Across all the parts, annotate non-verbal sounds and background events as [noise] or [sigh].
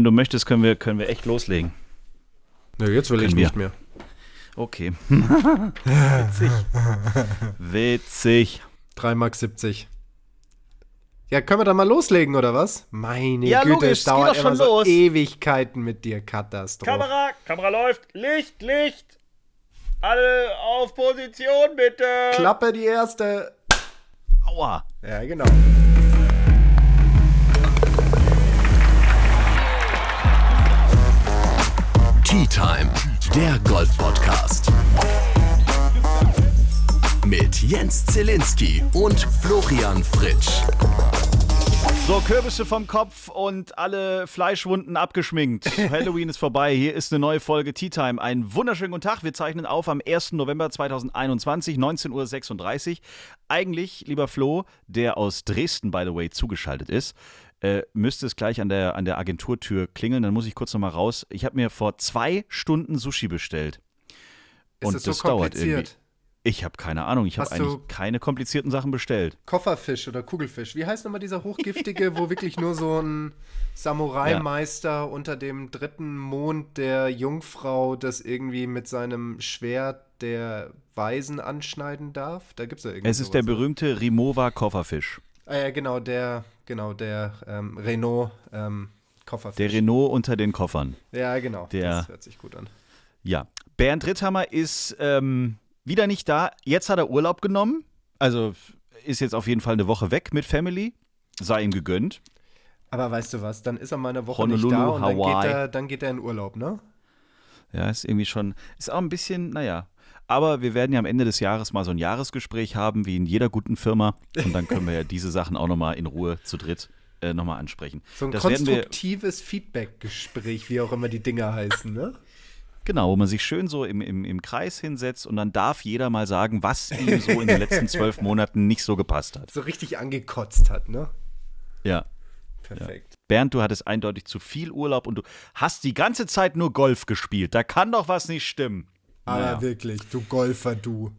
Wenn du möchtest, können wir, können wir echt loslegen. Nö, jetzt will Können ich wir. nicht mehr. Okay. [laughs] Witzig. Witzig. 3 Mark 70. Ja, können wir dann mal loslegen, oder was? Meine Ja, Güte, logisch, es dauert immer schon so los. Ewigkeiten mit dir, Katastrophe. Kamera, Kamera läuft. Licht, Licht. Alle auf Position, bitte. Klappe die erste. Aua. Ja, genau. Tea Time, der Golf-Podcast. Mit Jens Zielinski und Florian Fritsch. So, Kürbisse vom Kopf und alle Fleischwunden abgeschminkt. [laughs] Halloween ist vorbei. Hier ist eine neue Folge Tea Time. Einen wunderschönen guten Tag. Wir zeichnen auf am 1. November 2021, 19.36 Uhr. Eigentlich, lieber Flo, der aus Dresden, by the way, zugeschaltet ist, äh, müsste es gleich an der, an der Agenturtür klingeln. Dann muss ich kurz nochmal raus. Ich habe mir vor zwei Stunden Sushi bestellt. Ist Und es so das dauert irgendwie. Ich habe keine Ahnung. Ich habe eigentlich keine komplizierten Sachen bestellt. Kofferfisch oder Kugelfisch. Wie heißt nochmal dieser hochgiftige, wo wirklich nur so ein Samurai-Meister unter dem dritten Mond der Jungfrau das irgendwie mit seinem Schwert der Weisen anschneiden darf? Da gibt's ja irgendwie Es ist der sowas. berühmte Rimowa Kofferfisch. Ah ja, genau, der, genau, der ähm, Renault ähm, Kofferfisch. Der Renault unter den Koffern. ja, genau. der- das hört sich gut an. Ja. Bernd Ritthammer ist ähm, wieder nicht da. Jetzt hat er Urlaub genommen. Also ist jetzt auf jeden Fall eine Woche weg mit Family. Sei ihm gegönnt. Aber weißt du was, dann ist er mal eine Woche Honolulu, nicht da und dann Hawaii. geht, er, dann geht er in Urlaub, ne? Ja, ist irgendwie schon, ist auch ein bisschen, naja. Aber wir werden ja am Ende des Jahres mal so ein Jahresgespräch haben, wie in jeder guten Firma. Und dann können wir ja diese Sachen auch nochmal in Ruhe zu dritt äh, nochmal ansprechen. So ein das konstruktives Feedback-Gespräch, wie auch immer die Dinger heißen, ne? Genau, wo man sich schön so im, im, im Kreis hinsetzt und dann darf jeder mal sagen, was ihm so in den letzten zwölf [laughs] Monaten nicht so gepasst hat. So richtig angekotzt hat, ne? Ja. Perfekt. Bernd, du hattest eindeutig zu viel Urlaub und du hast die ganze Zeit nur Golf gespielt. Da kann doch was nicht stimmen. Aber Naja. wirklich, du Golfer, du.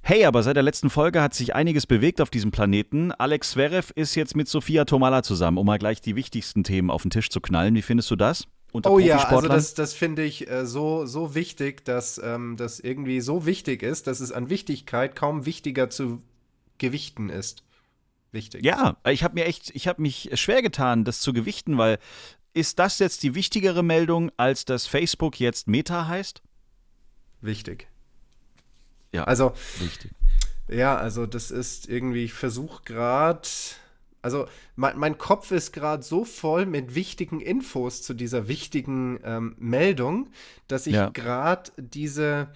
Hey, aber seit der letzten Folge hat sich einiges bewegt auf diesem Planeten. Alex Zverev ist jetzt mit Sofia Tomala zusammen, um mal gleich die wichtigsten Themen auf den Tisch zu knallen. Wie findest du das? Oh ja, also das, das finde ich äh, so, so wichtig, dass ähm, das irgendwie so wichtig ist, dass es an Wichtigkeit kaum wichtiger zu gewichten ist. Wichtig. Ja, ich habe mir echt, ich habe mich schwer getan, das zu gewichten, weil ist das jetzt die wichtigere Meldung, als dass Facebook jetzt Meta heißt? Wichtig. Ja, Also, wichtig. Ja, also das ist irgendwie, ich versuche gerade, also mein, mein Kopf ist gerade so voll mit wichtigen Infos zu dieser wichtigen ähm, Meldung, dass ich Ja. gerade diese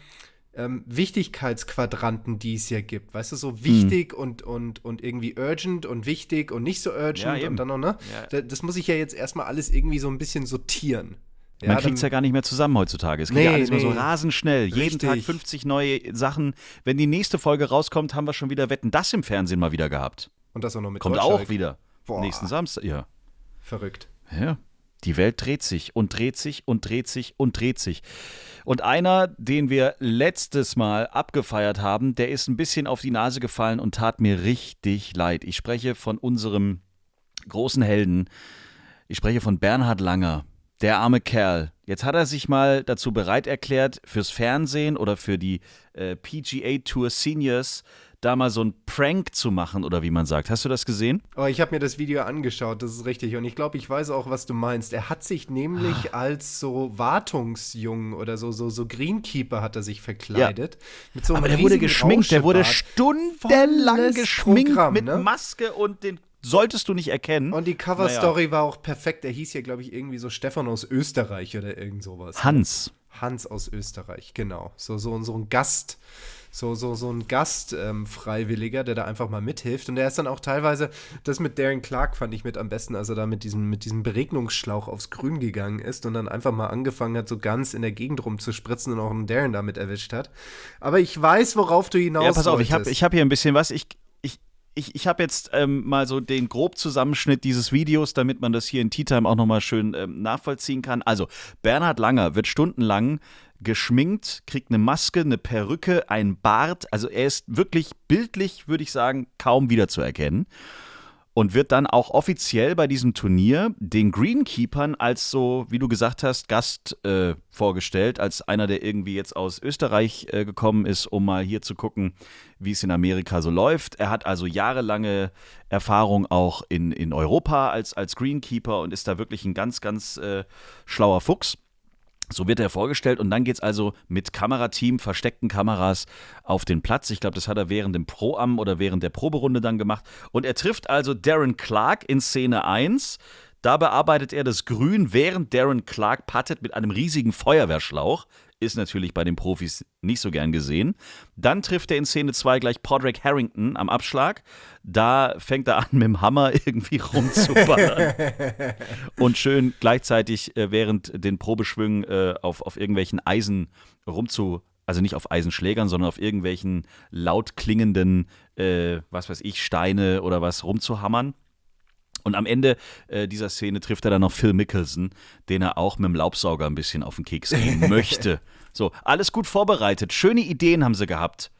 ähm, Wichtigkeitsquadranten, die es hier gibt, weißt du, Hm. so wichtig und, und, und irgendwie urgent und wichtig und nicht so urgent Ja, und dann noch, ne? Ja. Da, das muss ich ja jetzt erstmal alles irgendwie so ein bisschen sortieren. Man kriegt es ja gar nicht mehr zusammen heutzutage. Es geht Nee, ja alles immer so nee. rasend schnell. Jeden. Tag 50 neue Sachen. Wenn die nächste Folge rauskommt, haben wir schon wieder Wetten, das im Fernsehen mal wieder gehabt. und das auch noch mit Kommt auch wieder. Boah. Nächsten Samstag, ja. Verrückt. Ja. Die Welt dreht sich und dreht sich und dreht sich und dreht sich. Und einer, den wir letztes Mal abgefeiert haben, der ist ein bisschen auf die Nase gefallen und tat mir richtig leid. Ich spreche von unserem großen Helden. Ich spreche von Bernhard Langer. Der arme Kerl. Jetzt hat er sich mal dazu bereit erklärt, fürs Fernsehen oder für die äh, PGA Tour Seniors da mal so ein Prank zu machen oder wie man sagt. Hast du das gesehen? Oh, ich habe mir das Video angeschaut, das ist richtig. Und ich glaube, ich weiß auch, was du meinst. Er hat sich nämlich Ah. als so Wartungsjung oder so, so, so Greenkeeper hat er sich verkleidet. Mit so Aber der wurde geschminkt, der wurde stundenlang Volles geschminkt Programm, mit ne? Maske und den solltest du nicht erkennen. Und die Cover-Story war auch perfekt. Er hieß ja, glaube ich, irgendwie so Stefan aus Österreich oder irgend sowas. Hans. Hans aus Österreich, genau. So, so, so ein Gast, so, so, so ein Gast-Freiwilliger, der da einfach mal mithilft. Und der ist dann auch teilweise, das mit Darren Clark fand ich mit am besten, als er da mit diesem, mit diesem Beregnungsschlauch aufs Grün gegangen ist und dann einfach mal angefangen hat, so ganz in der Gegend rumzuspritzen und auch einen Darren damit erwischt hat. Aber ich weiß, worauf du hinaus Ja, pass auf, ich habe wolltest. ich hab hier ein bisschen was. Ich, ich, ich, habe jetzt ähm, mal so den Grobzusammenschnitt dieses Videos, damit man das hier in Tea Time auch nochmal schön ähm, nachvollziehen kann. Also, Bernhard Langer wird stundenlang geschminkt, kriegt eine Maske, eine Perücke, ein Bart. Also, er ist wirklich bildlich, würde ich sagen, kaum wiederzuerkennen. Und wird dann auch offiziell bei diesem Turnier den Greenkeepern als so, wie du gesagt hast, Gast äh, vorgestellt, als einer, der irgendwie jetzt aus Österreich äh, gekommen ist, um mal hier zu gucken, wie es in Amerika so läuft. Er hat also jahrelange Erfahrung auch in, in Europa als, als Greenkeeper und ist da wirklich ein ganz, ganz äh, schlauer Fuchs. So wird er vorgestellt und dann geht es also mit Kamerateam, versteckten Kameras auf den Platz. Ich glaube, das hat er während dem Pro-Am oder während der Proberunde dann gemacht. Und er trifft also Darren Clark in Szene 1. Da bearbeitet er das Grün, während Darren Clark puttet mit einem riesigen Feuerwehrschlauch ist natürlich bei den Profis nicht so gern gesehen. Dann trifft er in Szene 2 gleich Podrick Harrington am Abschlag. Da fängt er an, [laughs] mit dem Hammer irgendwie rumzuballern. [laughs] und schön gleichzeitig äh, während den Probeschwüngen äh, auf, auf irgendwelchen Eisen rumzu. Also nicht auf Eisenschlägern, sondern auf irgendwelchen laut klingenden, äh, was weiß ich, Steine oder was rumzuhammern. Und am Ende äh, dieser Szene trifft er dann noch Phil Mickelson, den er auch mit dem Laubsauger ein bisschen auf den Keks gehen [laughs] möchte. So, alles gut vorbereitet. Schöne Ideen haben sie gehabt.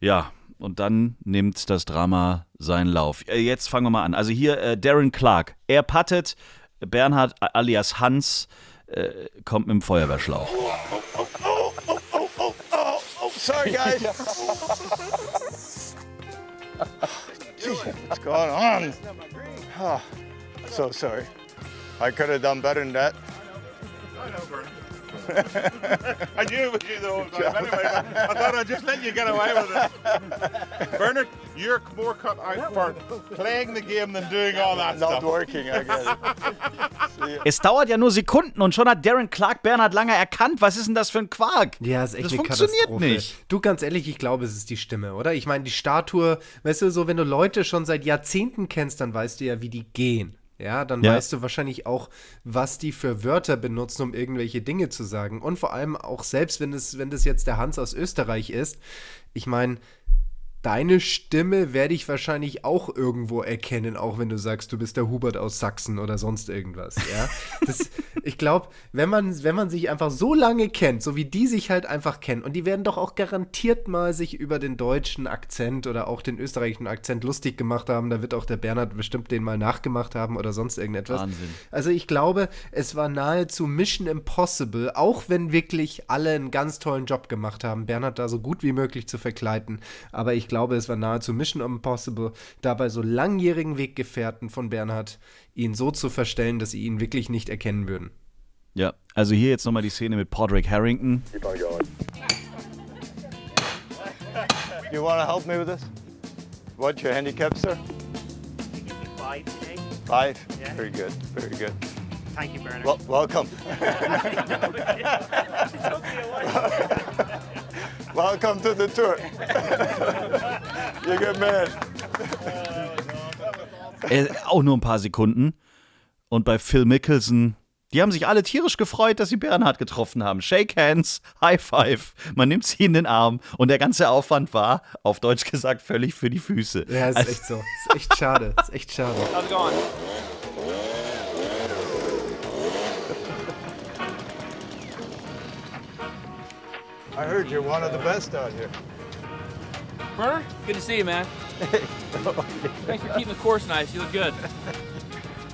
Ja, und dann nimmt das Drama seinen Lauf. Äh, jetzt fangen wir mal an. Also hier äh, Darren Clark. Er puttet. Bernhard alias Hans äh, kommt mit dem Feuerwehrschlauch. Oh, oh, oh, sorry, guys. [laughs] What's going on? Oh, so sorry. I could have done better than that. I know, Bernard. I knew it was you the whole time. Anyway, I thought I'd just let you get away with it. Bernard, you're more cut out for playing the game than doing all that Not stuff. working, I guess. [laughs] [laughs] Es dauert ja nur Sekunden und schon hat Darren Clark Bernhard Langer erkannt. Was ist denn das für ein Quark? Ja, ist echt das eine funktioniert Katastrophe. nicht. Du, ganz ehrlich, ich glaube, es ist die Stimme, oder? Ich meine, die Statue, weißt du, so, wenn du Leute schon seit Jahrzehnten kennst, dann weißt du ja, wie die gehen. Ja, dann ja. weißt du wahrscheinlich auch, was die für Wörter benutzen, um irgendwelche Dinge zu sagen. Und vor allem auch selbst, wenn es, wenn das jetzt der Hans aus Österreich ist, ich meine, deine Stimme werde ich wahrscheinlich auch irgendwo erkennen, auch wenn du sagst, du bist der Hubert aus Sachsen oder sonst irgendwas. Ja? Das, [laughs] ich glaube, wenn man, wenn man sich einfach so lange kennt, so wie die sich halt einfach kennen, und die werden doch auch garantiert mal sich über den deutschen Akzent oder auch den österreichischen Akzent lustig gemacht haben, da wird auch der Bernhard bestimmt den mal nachgemacht haben oder sonst irgendetwas. Wahnsinn. Also ich glaube, es war nahezu Mission Impossible, auch wenn wirklich alle einen ganz tollen Job gemacht haben, Bernhard da so gut wie möglich zu verkleiden. Aber ich glaube, es war nahezu Mission Impossible, dabei so langjährigen Weggefährten von Bernhard ihn so zu verstellen, dass sie ihn wirklich nicht erkennen würden. Ja, also hier jetzt nochmal die Szene mit Podrick Harrington. You want to help me with this? What's your handicap, sir? Five today. Five? Yeah. Very good, very good. Thank you, Bernard. Well, welcome. [laughs] [laughs] welcome to the tour. [laughs] You're a good man. Äh, auch nur ein paar Sekunden. Und bei Phil Mickelson, die haben sich alle tierisch gefreut, dass sie Bernhard getroffen haben. Shake hands, High Five, man nimmt sie in den Arm und der ganze Aufwand war, auf Deutsch gesagt, völlig für die Füße. Ja, ist also, echt so. Ist echt schade. Ist echt schade. How's it going? I heard you're one of the best out here. Bernard, good to see you, man. [laughs] Thanks for keeping the course nice. You look good.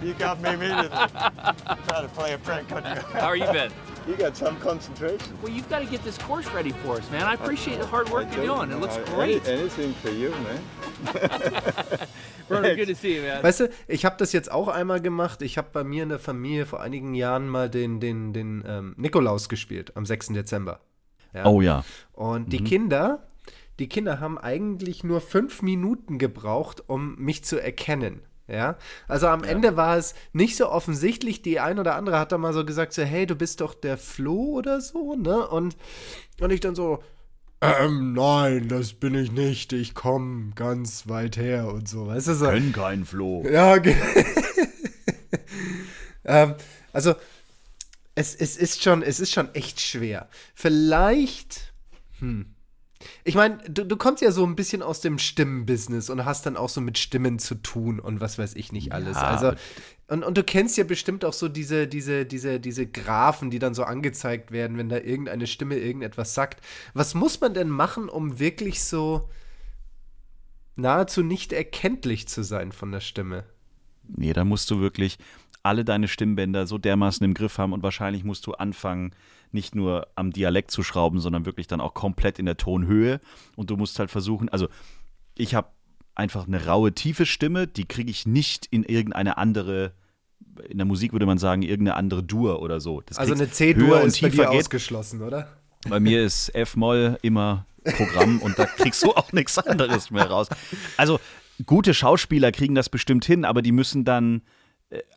You got me immediately. [laughs] Trying to play a prank on you. How are you been? You got some concentration. Well, you've got to get this course ready for us, man. I appreciate the hard work you're do. doing. It looks great. any- anything for you, man. [laughs] Bernard, good to see you, man. Weißt du, ich habe das jetzt auch einmal gemacht. Ich habe bei mir in der Familie vor einigen Jahren mal den, den, den ähm, Nikolaus gespielt, am 6. Dezember. Ja. Oh ja. Und die Kinder, die Kinder haben eigentlich nur fünf Minuten gebraucht, um mich zu erkennen. Ja, also am Ende war es nicht so offensichtlich. Die ein oder andere hat dann mal so gesagt, so, hey, du bist doch der Flo oder so, ne? Und, und ich dann so, ähm, nein, das bin ich nicht. Ich komme ganz weit her und so. Weißt du, so. Können kein Floh. Ja, ge- [laughs] ähm, also es, es, ist schon, es ist schon echt schwer. Vielleicht, hm. Ich meine, du, du kommst ja so ein bisschen aus dem Stimmenbusiness und hast dann auch so mit Stimmen zu tun und was weiß ich nicht alles. Ja, also, und, und du kennst ja bestimmt auch so diese, diese, diese, diese Graphen, die dann so angezeigt werden, wenn da irgendeine Stimme irgendetwas sagt. Was muss man denn machen, um wirklich so nahezu nicht erkenntlich zu sein von der Stimme. Nee, da musst du wirklich alle deine Stimmbänder so dermaßen im Griff haben und wahrscheinlich musst du anfangen, nicht nur am Dialekt zu schrauben, sondern wirklich dann auch komplett in der Tonhöhe. Und du musst halt versuchen, also ich habe einfach eine raue, tiefe Stimme, die kriege ich nicht in irgendeine andere, in der Musik würde man sagen, irgendeine andere Dur oder so. Das Also eine C-Dur ist bei dir geht. ausgeschlossen, oder? Bei mir ist F-Moll immer Programm und da kriegst du auch nichts anderes mehr raus. Also gute Schauspieler kriegen das bestimmt hin, aber die müssen dann,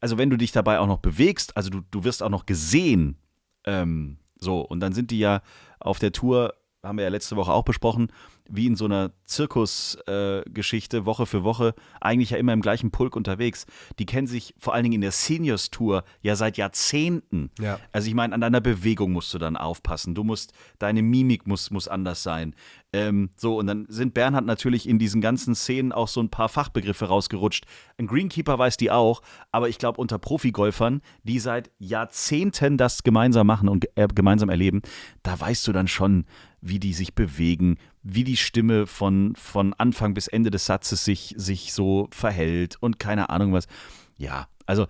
also wenn du dich dabei auch noch bewegst, also du, du wirst auch noch gesehen, ähm, so, und dann sind die ja auf der Tour, haben wir ja letzte Woche auch besprochen, wie in so einer Zirkusgeschichte, äh, Woche für Woche, eigentlich ja immer im gleichen Pulk unterwegs. Die kennen sich vor allen Dingen in der Seniors-Tour ja seit Jahrzehnten. Ja. Also ich meine, an deiner Bewegung musst du dann aufpassen. Du musst, deine Mimik muss, muss anders sein. Ähm, so, und dann sind Bernhard natürlich in diesen ganzen Szenen auch so ein paar Fachbegriffe rausgerutscht. Ein Greenkeeper weiß die auch, aber ich glaube, unter Profigolfern, die seit Jahrzehnten das gemeinsam machen und äh, gemeinsam erleben, da weißt du dann schon, wie die sich bewegen, wie die Stimme von, von Anfang bis Ende des Satzes sich, sich so verhält und keine Ahnung was. Ja, also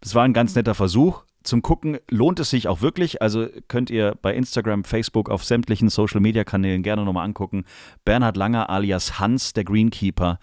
es war ein ganz netter Versuch. Zum Gucken lohnt es sich auch wirklich. Also könnt ihr bei Instagram, Facebook, auf sämtlichen Social Media Kanälen gerne nochmal angucken. Bernhard Langer alias Hans, der Greenkeeper.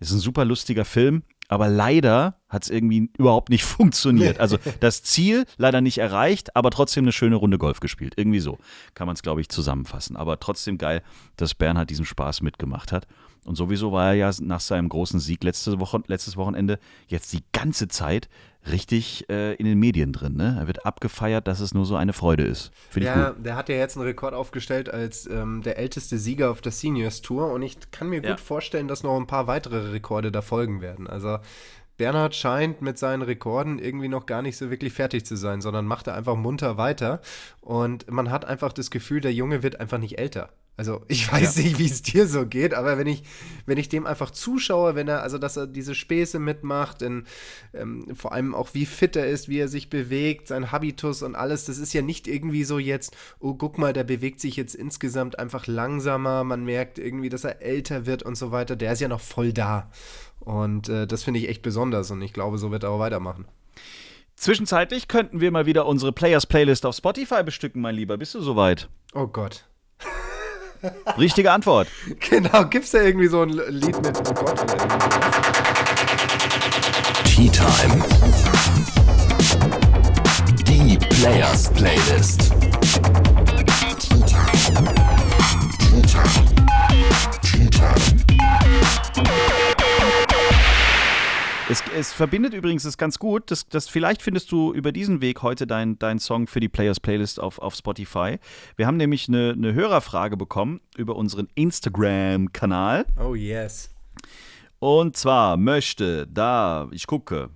Ist ein super lustiger Film, aber leider hat es irgendwie überhaupt nicht [laughs] funktioniert. Also das Ziel leider nicht erreicht, aber trotzdem eine schöne Runde Golf gespielt. Irgendwie so kann man es, glaube ich, zusammenfassen. Aber trotzdem geil, dass Bernhard diesen Spaß mitgemacht hat. Und sowieso war er ja nach seinem großen Sieg letzte Woche, letztes Wochenende jetzt die ganze Zeit richtig äh, in den Medien drin. Ne? Er wird abgefeiert, dass es nur so eine Freude ist. Finde ich Ja, gut. der hat ja jetzt einen Rekord aufgestellt als ähm, der älteste Sieger auf der Seniors Tour und ich kann mir gut Ja. vorstellen, dass noch ein paar weitere Rekorde da folgen werden. Also Bernhard scheint mit seinen Rekorden irgendwie noch gar nicht so wirklich fertig zu sein, sondern macht er einfach munter weiter und man hat einfach das Gefühl, der Junge wird einfach nicht älter. Also ich weiß nicht, wie es dir so geht, aber wenn ich, wenn ich dem einfach zuschaue, wenn er, also dass er diese Späße mitmacht, in, ähm, vor allem auch wie fit er ist, wie er sich bewegt, sein Habitus und alles, das ist ja nicht irgendwie so jetzt, oh guck mal, der bewegt sich jetzt insgesamt einfach langsamer, man merkt irgendwie, dass er älter wird und so weiter, der ist ja noch voll da. Und äh, das finde ich echt besonders und ich glaube, so wird er auch weitermachen. Zwischenzeitlich könnten wir mal wieder unsere Players Playlist auf Spotify bestücken, mein Lieber. Bist du soweit? Oh Gott. Richtige Antwort. [laughs] Genau, gibt's da irgendwie so ein Lied mit Oh Gott? Tea Time. Die Players Playlist. Es, es verbindet übrigens, das ganz gut, das, das, vielleicht findest du über diesen Weg heute deinen dein Song für die Players Playlist auf, auf Spotify. Wir haben nämlich eine, eine Hörerfrage bekommen über unseren Instagram-Kanal. Oh yes. Und zwar möchte da, ich gucke,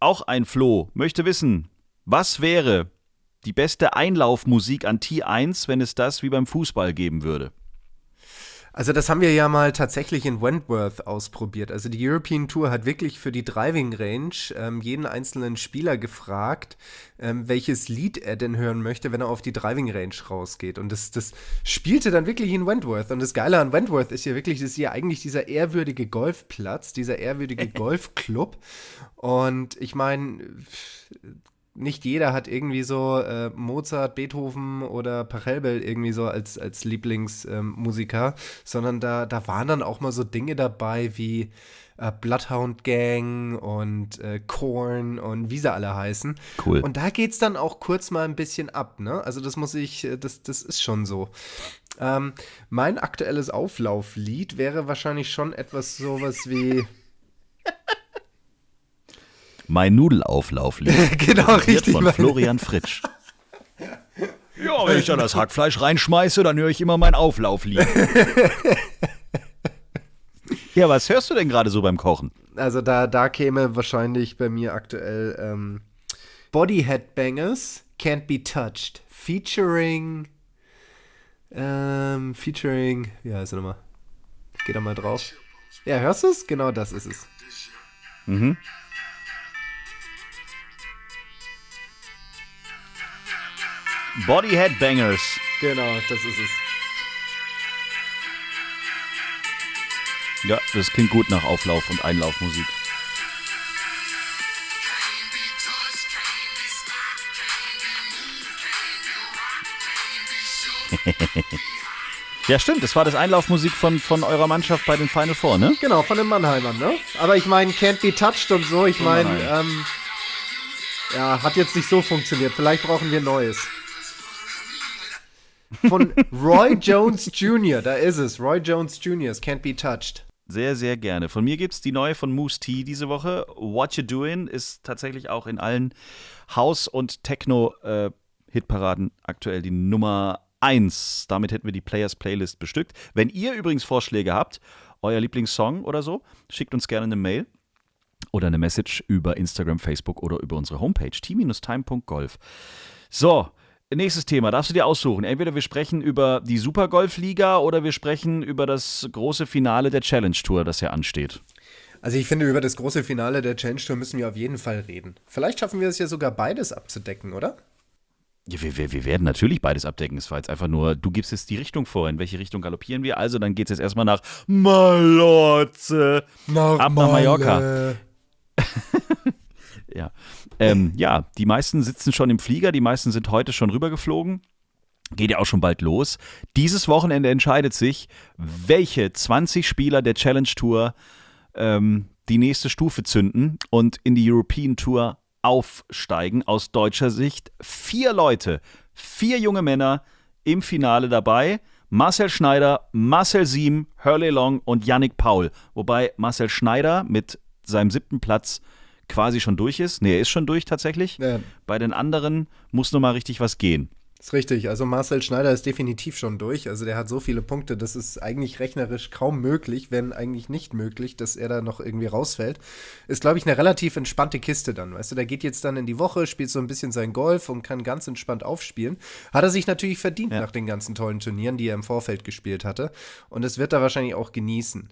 auch ein Flo möchte wissen, was wäre die beste Einlaufmusik an T1, wenn es das wie beim Fußball geben würde? Also das haben wir ja mal tatsächlich in Wentworth ausprobiert. Also die European Tour hat wirklich für die Driving Range ähm, jeden einzelnen Spieler gefragt, ähm, welches Lied er denn hören möchte, wenn er auf die Driving Range rausgeht. Und das, das spielte dann wirklich in Wentworth. Und das Geile an Wentworth ist ja wirklich, das ist ja eigentlich dieser ehrwürdige Golfplatz, dieser ehrwürdige [laughs] Golfclub. Und ich meine, nicht jeder hat irgendwie so äh, Mozart, Beethoven oder Pachelbel irgendwie so als, als Lieblingsmusiker, sondern da, da waren dann auch mal so Dinge dabei wie äh, Bloodhound Gang und äh, Korn und wie sie alle heißen. Cool. Und da geht's dann auch kurz mal ein bisschen ab, ne? Also das muss ich, äh, das, das ist schon so. Ähm, mein aktuelles Auflauflied wäre wahrscheinlich schon etwas sowas wie. [laughs] Mein Nudelauflauflied. [laughs] genau, Wird richtig. von Florian Fritsch. Ja, wenn ich da das Hackfleisch reinschmeiße, dann höre ich immer mein Auflauflied. ja, was hörst du denn gerade so beim Kochen? Also da, da käme wahrscheinlich bei mir aktuell ähm, Body Headbangers Can't Be Touched. Featuring. Ähm, featuring. Wie heißt er nochmal? Geh da mal drauf. Ja, hörst du es? Genau das ist es. Body Headbangers. Genau, das ist es. Ja, das klingt gut nach Auflauf- und Einlaufmusik. [laughs] ja, stimmt, das war das Einlaufmusik von, von eurer Mannschaft bei den Final Four, ne? Genau, von den Mannheimern, ne? Aber ich meine, Can't Be Touched und so, ich meine, ähm, ja, hat jetzt nicht so funktioniert. Vielleicht brauchen wir Neues. Von Roy Jones Jr., da ist es. Roy Jones Jr., Can't Be Touched. Sehr, sehr gerne. Von mir gibt es die neue von Moose T diese Woche. What You Doing ist tatsächlich auch in allen House- und Techno-Hitparaden aktuell die Nummer 1. Damit hätten wir die Players Playlist bestückt. Wenn ihr übrigens Vorschläge habt, euer Lieblingssong oder so, schickt uns gerne eine Mail oder eine Message über Instagram, Facebook oder über unsere Homepage t-time.golf. So, Nächstes Thema, darfst du dir aussuchen. Entweder wir sprechen über die Supergolf-Liga oder wir sprechen über das große Finale der Challenge Tour, das ja ansteht. Also ich finde, über das große Finale der Challenge Tour müssen wir auf jeden Fall reden. Vielleicht schaffen wir es ja sogar beides abzudecken, oder? Ja, wir, wir, wir werden natürlich beides abdecken. Es war jetzt einfach nur, du gibst jetzt die Richtung vor. In welche Richtung galoppieren wir? Also, dann geht es jetzt erstmal nach Malotze. Nach Ab nach Mallorca. [laughs] ja. Ähm, ja, die meisten sitzen schon im Flieger, die meisten sind heute schon rübergeflogen. Geht ja auch schon bald los. Dieses Wochenende entscheidet sich, welche 20 Spieler der Challenge Tour ähm, die nächste Stufe zünden und in die European Tour aufsteigen. Aus deutscher Sicht vier Leute, vier junge Männer im Finale dabei. Marcel Schneider, Marcel Siem, Hurley Long und Yannick Paul. Wobei Marcel Schneider mit seinem siebten Platz quasi schon durch ist. Nee, er ist schon durch tatsächlich. Ja. Bei den anderen muss noch mal richtig was gehen. Ist richtig. Also Marcel Schneider ist definitiv schon durch. Also der hat so viele Punkte, das ist eigentlich rechnerisch kaum möglich, wenn eigentlich nicht möglich, dass er da noch irgendwie rausfällt. Ist, glaube ich, eine relativ entspannte Kiste dann. Weißt du, der geht jetzt dann in die Woche, spielt so ein bisschen sein Golf und kann ganz entspannt aufspielen. Hat er sich natürlich verdient Ja. nach den ganzen tollen Turnieren, die er im Vorfeld gespielt hatte. Und das wird er wahrscheinlich auch genießen.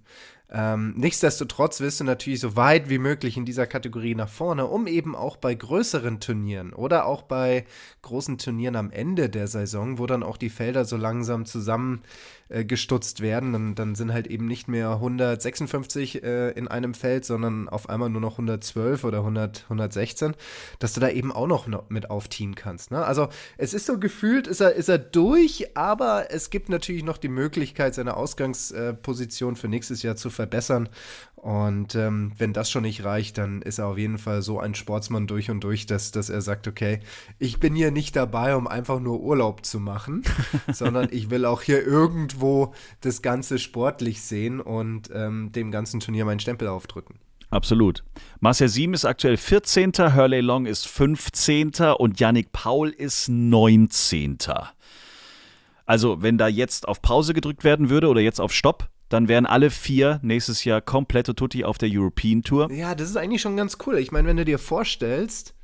Ähm, nichtsdestotrotz willst du natürlich so weit wie möglich in dieser Kategorie nach vorne, um eben auch bei größeren Turnieren oder auch bei großen Turnieren am Ende der Saison, wo dann auch die Felder so langsam zusammen äh, werden, dann, dann sind halt eben nicht mehr 156 äh, in einem Feld, sondern auf einmal nur noch 112 oder 100, 116, dass du da eben auch noch, mit aufziehen kannst. Ne? Also es ist so gefühlt, ist er, ist er durch, aber es gibt natürlich noch die Möglichkeit, seine Ausgangsposition für nächstes Jahr zu verbessern. Und ähm, wenn das schon nicht reicht, dann ist er auf jeden Fall so ein Sportsmann durch und durch, dass, dass er sagt, okay, ich bin hier nicht dabei, um einfach nur Urlaub zu machen, [laughs] sondern ich will auch hier irgendwo das Ganze sportlich sehen und ähm, dem ganzen Turnier meinen Stempel aufdrücken. Absolut. Marcel Siem ist aktuell 14., Hurley Long ist 15. und Yannick Paul ist 19. Also, wenn da jetzt auf Pause gedrückt werden würde oder jetzt auf Stopp, dann wären alle vier nächstes Jahr komplette Tutti auf der European Tour. Ja, das ist eigentlich schon ganz cool. Ich meine, wenn du dir vorstellst,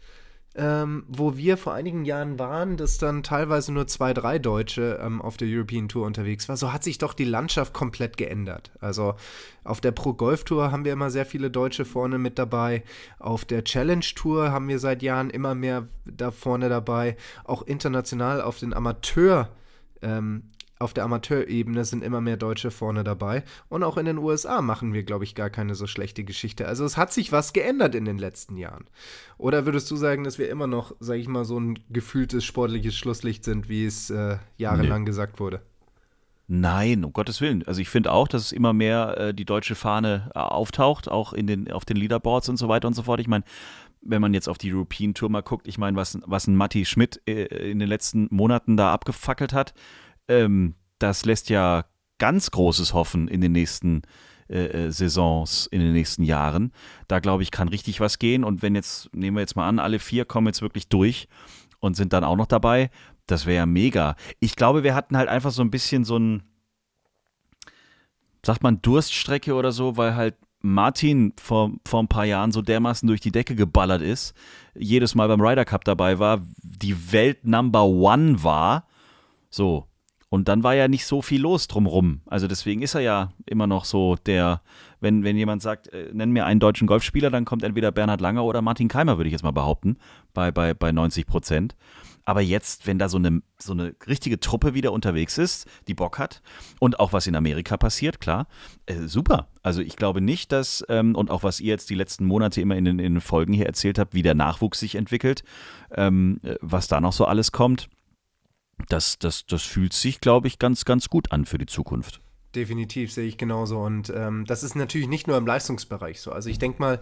ähm, wo wir vor einigen Jahren waren, dass dann teilweise nur zwei, drei Deutsche ähm, auf der European Tour unterwegs waren, so hat sich doch die Landschaft komplett geändert. Also auf der Pro Golf Tour haben wir immer sehr viele Deutsche vorne mit dabei. Auf der Challenge Tour haben wir seit Jahren immer mehr da vorne dabei. Auch international auf den Amateur ähm, auf der Amateurebene sind immer mehr Deutsche vorne dabei. Und auch in den USA machen wir, glaube ich, gar keine so schlechte Geschichte. Also es hat sich was geändert in den letzten Jahren. Oder würdest du sagen, dass wir immer noch, sage ich mal, so ein gefühltes sportliches Schlusslicht sind, wie es äh, jahrelang gesagt wurde? Nein, um Gottes Willen. Also ich finde auch, dass es immer mehr äh, die deutsche Fahne äh, auftaucht, auch in den, auf den Leaderboards und so weiter und so fort. Ich meine, wenn man jetzt auf die European Tour mal guckt, ich meine, was, was ein Matti Schmidt äh, in den letzten Monaten da abgefackelt hat, ähm, das lässt ja ganz großes Hoffen in den nächsten äh, äh, Saisons, in den nächsten Jahren. Da glaube ich, kann richtig was gehen. Und wenn jetzt, nehmen wir jetzt mal an, alle vier kommen jetzt wirklich durch und sind dann auch noch dabei, das wäre ja mega. Ich glaube, wir hatten halt einfach so ein bisschen so ein, sagt man, Durststrecke oder so, weil halt Martin vor, vor ein paar Jahren so dermaßen durch die Decke geballert ist, jedes Mal beim Ryder Cup dabei war, die Welt Number One war. So. Und dann war ja nicht so viel los drumrum. Also deswegen ist er ja immer noch so der, wenn, wenn jemand sagt, äh, nenn mir einen deutschen Golfspieler, dann kommt entweder Bernhard Langer oder Martin Keimer, würde ich jetzt mal behaupten, bei, bei, bei 90 Prozent. Aber jetzt, wenn da so eine, so eine richtige Truppe wieder unterwegs ist, die Bock hat und auch was in Amerika passiert, klar, äh, super. Also ich glaube nicht, dass, ähm, und auch was ihr jetzt die letzten Monate immer in den, in den Folgen hier erzählt habt, wie der Nachwuchs sich entwickelt, ähm, äh, was da noch so alles kommt, das, das, das fühlt sich, glaube ich, ganz, ganz gut an für die Zukunft. Definitiv sehe ich genauso. Und ähm, das ist natürlich nicht nur im Leistungsbereich so. Also ich denke mal,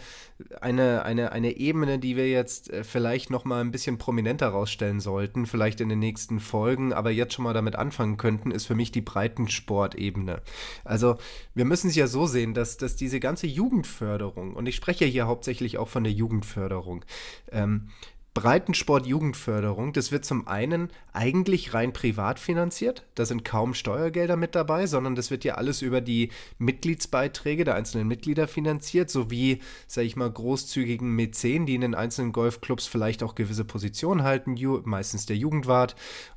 eine, eine, eine Ebene, die wir jetzt äh, vielleicht noch mal ein bisschen prominenter rausstellen sollten, vielleicht in den nächsten Folgen, aber jetzt schon mal damit anfangen könnten, ist für mich die Breitensportebene. Also wir müssen es ja so sehen, dass, dass diese ganze Jugendförderung, und ich spreche hier hauptsächlich auch von der Jugendförderung, ähm, Breitensport-Jugendförderung, das wird zum einen eigentlich rein privat finanziert. Da sind kaum Steuergelder mit dabei, sondern das wird ja alles über die Mitgliedsbeiträge der einzelnen Mitglieder finanziert, sowie, sage ich mal, großzügigen Mäzen, die in den einzelnen Golfclubs vielleicht auch gewisse Positionen halten, meistens der Jugendwart.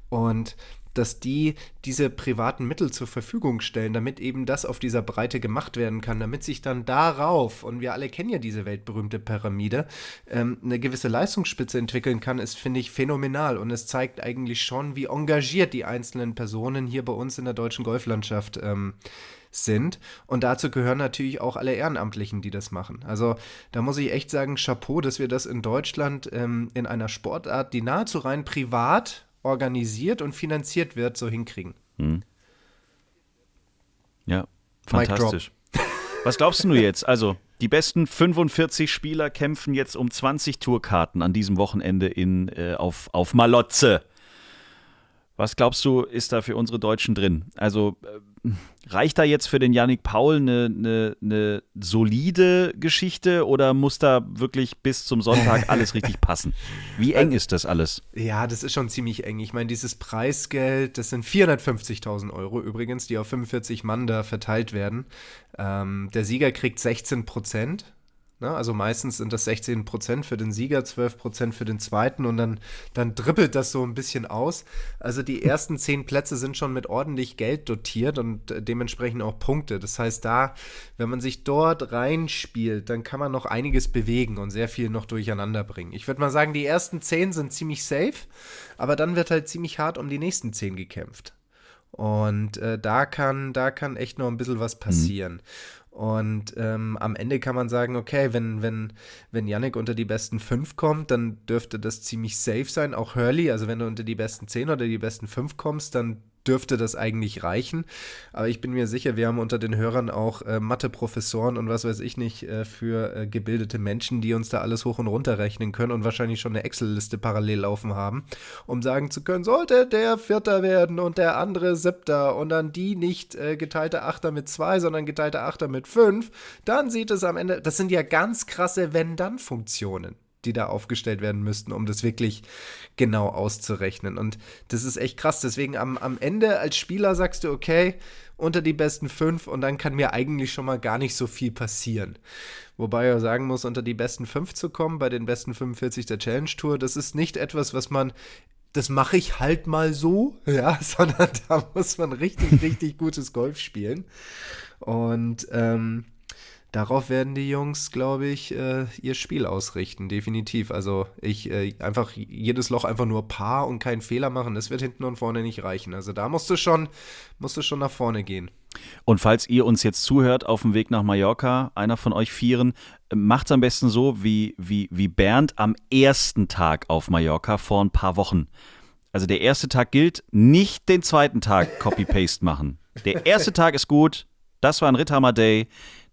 Und dass die diese privaten Mittel zur Verfügung stellen, damit eben das auf dieser Breite gemacht werden kann, damit sich dann darauf, und wir alle kennen ja diese weltberühmte Pyramide, ähm, eine gewisse Leistungsspitze entwickeln kann, ist, finde ich, phänomenal. Und es zeigt eigentlich schon, wie engagiert die einzelnen Personen hier bei uns in der deutschen Golflandschaft ähm, sind. Und dazu gehören natürlich auch alle Ehrenamtlichen, die das machen. Also da muss ich echt sagen, Chapeau, dass wir das in Deutschland ähm, in einer Sportart, die nahezu rein privat organisiert und finanziert wird, so hinkriegen. Hm. Ja, fantastisch. Was glaubst du jetzt? Also, die besten 45 Spieler kämpfen jetzt um 20 Tourkarten an diesem Wochenende in, äh, auf, auf Malotze. Was glaubst du, ist da für unsere Deutschen drin? Also äh, reicht da jetzt für den Yannick Paul eine, eine, eine, solide Geschichte oder muss da wirklich bis zum Sonntag [laughs] alles richtig passen? Wie eng ist das alles? Ja, das ist schon ziemlich eng. Ich meine, dieses Preisgeld, das sind 450.000 Euro übrigens, die auf 45 Mann da verteilt werden. Ähm, der Sieger kriegt 16 Prozent Ne? Also meistens sind das 16 Prozent für den Sieger, 12 Prozent für den zweiten und dann, dann dribbelt das so ein bisschen aus. Also die ersten zehn Plätze sind schon mit ordentlich Geld dotiert und äh, dementsprechend auch Punkte. Das heißt, da, wenn man sich dort reinspielt, dann kann man noch einiges bewegen und sehr viel noch durcheinander bringen. Ich würde mal sagen, die ersten zehn sind ziemlich safe, aber dann wird halt ziemlich hart um die nächsten zehn gekämpft. Und äh, da, kann, da kann echt noch ein bisschen was passieren. Mhm. Und ähm, am Ende kann man sagen, okay, wenn, wenn, wenn Yannick unter die besten fünf kommt, dann dürfte das ziemlich safe sein. Auch Hurley, also wenn du unter die besten zehn oder die besten fünf kommst, dann dürfte das eigentlich reichen. Aber ich bin mir sicher, wir haben unter den Hörern auch äh, Mathe-Professoren und was weiß ich nicht äh, für äh, gebildete Menschen, die uns da alles hoch und runter rechnen können und wahrscheinlich schon eine Excel-Liste parallel laufen haben, um sagen zu können, sollte der Vierter werden und der andere Siebter und dann die nicht äh, geteilte Achter mit zwei, sondern geteilte Achter mit fünf, dann sieht es am Ende, das sind ja ganz krasse Wenn-Dann-Funktionen die da aufgestellt werden müssten, um das wirklich genau auszurechnen. Und das ist echt krass. Deswegen am, am Ende als Spieler sagst du, okay, unter die besten fünf und dann kann mir eigentlich schon mal gar nicht so viel passieren. Wobei er sagen muss, unter die besten fünf zu kommen bei den besten 45 der Challenge Tour, das ist nicht etwas, was man das mache ich halt mal so, [laughs] ja, sondern da muss man richtig, richtig gutes Golf spielen. Und ähm, darauf werden die Jungs, glaube ich, äh, ihr Spiel ausrichten, definitiv. Also ich äh, einfach jedes Loch einfach nur Paar und keinen Fehler machen, das wird hinten und vorne nicht reichen. Also da musst du schon, musst du schon nach vorne gehen. Und falls ihr uns jetzt zuhört auf dem Weg nach Mallorca, einer von euch Vieren, macht es am besten so wie, wie, wie Bernd am ersten Tag auf Mallorca vor ein paar Wochen. Also der erste Tag gilt, nicht den zweiten Tag Copy-Paste machen. Der erste Tag ist gut, das war ein Ritthammer Day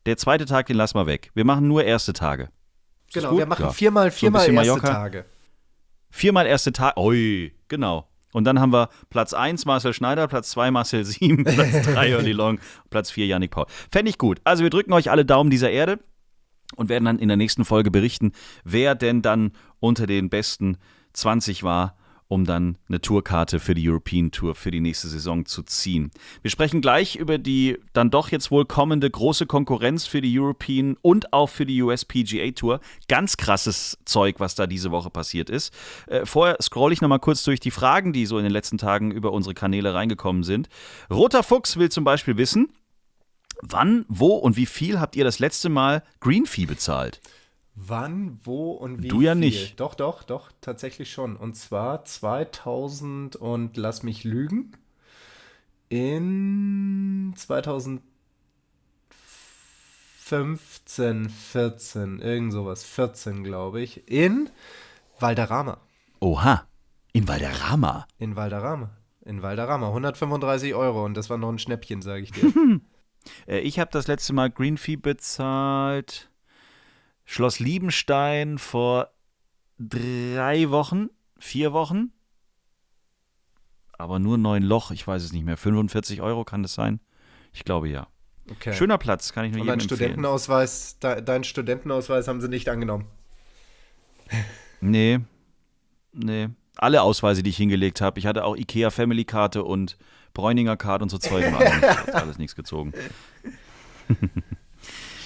der zweite Tag, den lassen wir weg. Wir machen nur erste Tage. Ist genau, wir machen ja. viermal, viermal so erste Mallorca. Tage. Viermal erste Tage. Ui, genau. Und dann haben wir Platz 1 Marcel Schneider, Platz 2 Marcel Sieben, [laughs] Platz 3 Olli Long, Platz 4 Yannick Paul. Fände ich gut. Also wir drücken euch alle Daumen dieser Erde und werden dann in der nächsten Folge berichten, wer denn dann unter den besten 20 war um dann eine Tourkarte für die European Tour für die nächste Saison zu ziehen. Wir sprechen gleich über die dann doch jetzt wohl kommende große Konkurrenz für die European und auch für die USPGA Tour. Ganz krasses Zeug, was da diese Woche passiert ist. Äh, vorher scroll ich nochmal kurz durch die Fragen, die so in den letzten Tagen über unsere Kanäle reingekommen sind. Roter Fuchs will zum Beispiel wissen, wann, wo und wie viel habt ihr das letzte Mal Green Fee bezahlt? Wann, wo und wie Du ja viel? nicht. Doch, doch, doch, tatsächlich schon. Und zwar 2000 und lass mich lügen. In 2015, 14, irgend sowas, 14 glaube ich, in Valderrama. Oha, in Valderrama. In Valderrama. In Valderrama. 135 Euro und das war noch ein Schnäppchen, sage ich dir. [laughs] Äh, ich habe das letzte Mal Green Fee bezahlt. Schloss Liebenstein vor drei Wochen, vier Wochen. Aber nur neun Loch, ich weiß es nicht mehr. 45 Euro kann das sein? Ich glaube ja. Okay. Schöner Platz, kann ich nur und jedem dein empfehlen. Studentenausweis, de, deinen Studentenausweis haben sie nicht angenommen. [laughs] Nee, nee. Alle Ausweise, die ich hingelegt habe. Ich hatte auch Ikea Family Karte und Bräuninger Karte und so Zeug. [laughs] alles nichts gezogen. [laughs]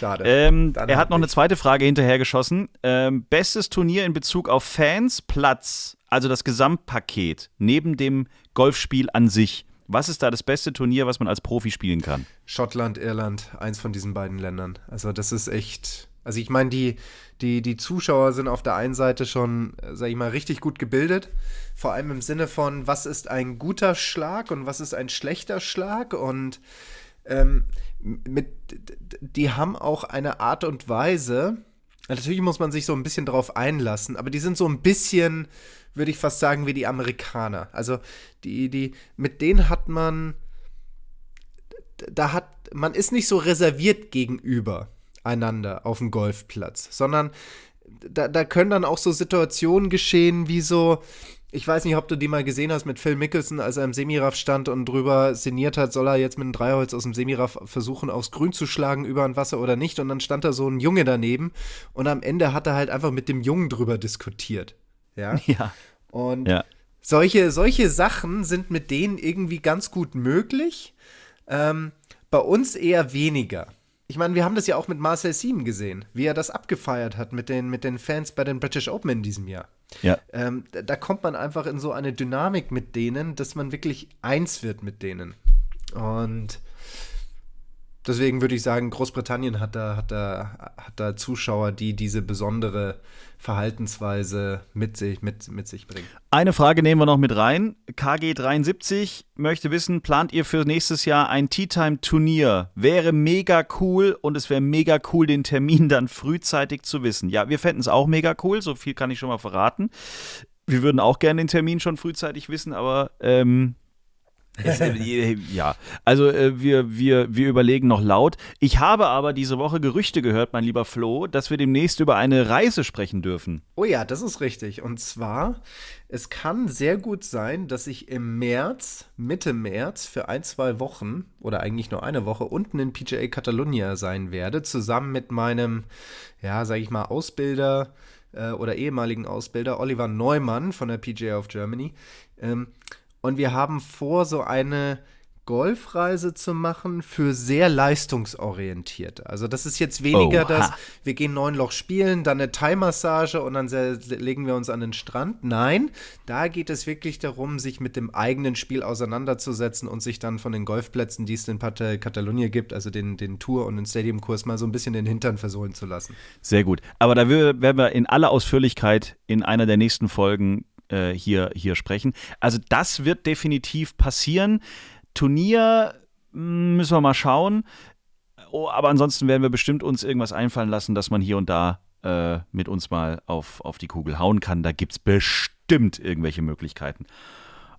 Schade. Ähm, er hat noch eine zweite Frage hinterhergeschossen. Ähm, bestes Turnier in Bezug auf Fans, Platz, also das Gesamtpaket, neben dem Golfspiel an sich. Was ist da das beste Turnier, was man als Profi spielen kann? Schottland, Irland, eins von diesen beiden Ländern. Also das ist echt. Also ich meine, die, die, die Zuschauer sind auf der einen Seite schon, sag ich mal, richtig gut gebildet. Vor allem im Sinne von, was ist ein guter Schlag und was ist ein schlechter Schlag. Und ähm, mit, die haben auch eine Art und Weise. Natürlich muss man sich so ein bisschen drauf einlassen, aber die sind so ein bisschen, würde ich fast sagen, wie die Amerikaner. Also die, die, mit denen hat man da hat, man ist nicht so reserviert gegenüber einander auf dem Golfplatz, sondern da, da können dann auch so Situationen geschehen, wie so, ich weiß nicht, ob du die mal gesehen hast mit Phil Mickelson, als er im Semiraff stand und drüber sinniert hat, soll er jetzt mit einem Dreiholz aus dem Semiraff versuchen, aufs Grün zu schlagen über ein Wasser oder nicht. Und dann stand da so ein Junge daneben und am Ende hat er halt einfach mit dem Jungen drüber diskutiert. Ja. [laughs] Ja. Und Ja. solche, solche Sachen sind mit denen irgendwie ganz gut möglich. Ähm, bei uns eher weniger. Ich meine, wir haben das ja auch mit Marcel Siem gesehen, wie er das abgefeiert hat mit den, mit den Fans bei den British Open in diesem Jahr. Ja. Ähm, da, da kommt man einfach in so eine Dynamik mit denen, dass man wirklich eins wird mit denen. Und deswegen würde ich sagen, Großbritannien hat da, hat da, hat da Zuschauer, die diese besondere Verhaltensweise mit sich, mit, mit sich bringen. Eine Frage nehmen wir noch mit rein. KG73 möchte wissen, plant ihr für nächstes Jahr ein Tea-Time-Turnier? Wäre mega cool und es wäre mega cool, den Termin dann frühzeitig zu wissen. Ja, wir fänden es auch mega cool, so viel kann ich schon mal verraten. Wir würden auch gerne den Termin schon frühzeitig wissen, aber ähm, äh, ja, also äh, wir, wir, wir überlegen noch laut. Ich habe aber diese Woche Gerüchte gehört, mein lieber Flo, dass wir demnächst über eine Reise sprechen dürfen. Oh ja, das ist richtig. Und zwar, es kann sehr gut sein, dass ich im März, Mitte März, für ein, zwei Wochen oder eigentlich nur eine Woche unten in PGA Catalunya sein werde, zusammen mit meinem, ja, sag ich mal, Ausbilder äh, oder ehemaligen Ausbilder Oliver Neumann von der PGA of Germany. Ähm, und wir haben vor, so eine Golfreise zu machen für sehr leistungsorientiert. Also das ist jetzt weniger Oha. das, wir gehen neun Loch spielen, dann eine Thai-Massage und dann legen wir uns an den Strand. Nein, da geht es wirklich darum, sich mit dem eigenen Spiel auseinanderzusetzen und sich dann von den Golfplätzen, die es in Pat- Katalonien gibt, also den, den Tour- und den Stadiumkurs, mal so ein bisschen den Hintern versohlen zu lassen. Sehr gut. Aber da werden wir in aller Ausführlichkeit in einer der nächsten Folgen äh, hier, hier sprechen. Also das wird definitiv passieren. Turnier mh, müssen wir mal schauen. Oh, aber ansonsten werden wir bestimmt uns irgendwas einfallen lassen, dass man hier und da äh, mit uns mal auf, auf die Kugel hauen kann. Da gibt es bestimmt irgendwelche Möglichkeiten.